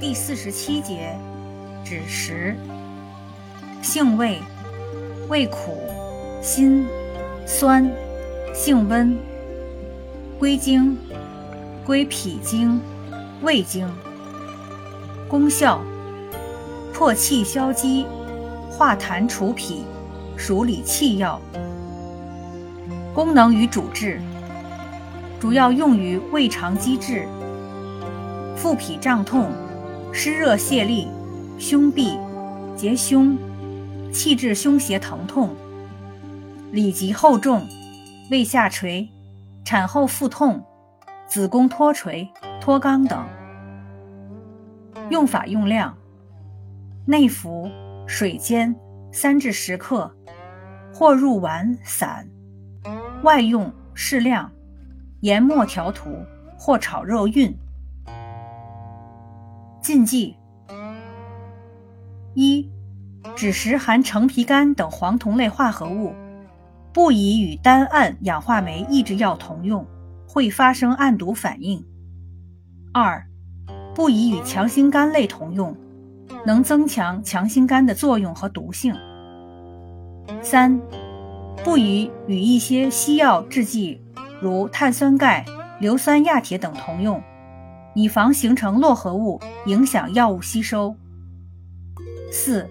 第四十七节，枳实，性味，味苦、辛、酸，性温，归经，归脾经、胃经。功效，破气消积，化痰除痞，属理气药。功能与主治，主要用于胃肠积滞、腹痞胀痛、湿热泄痢、胸痹、结胸、气滞胸胁疼痛、里急后重、胃下垂、产后腹痛、子宫脱垂、脱肛等。用法用量：内服，水煎三至十克，或入丸散。外用适量，研末调涂或炒肉晕。禁忌：一、枳实含橙皮苷等黄酮类化合物，不宜与单胺氧化酶抑制药同用，会发生暗毒反应。二、不宜与强心苷类同用，能增强强心苷的作用和毒性。三。不宜与一些西药制剂，如碳酸钙、硫酸亚铁等同用，以防形成络合物影响药物吸收。四、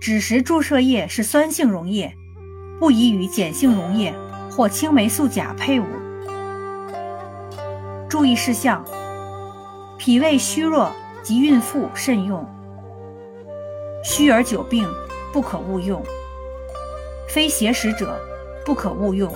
枳实注射液是酸性溶液，不宜与碱性溶液或青霉素钾配伍。注意事项：脾胃虚弱及孕妇慎用，虚而久病不可误用。非邪食者，不可误用。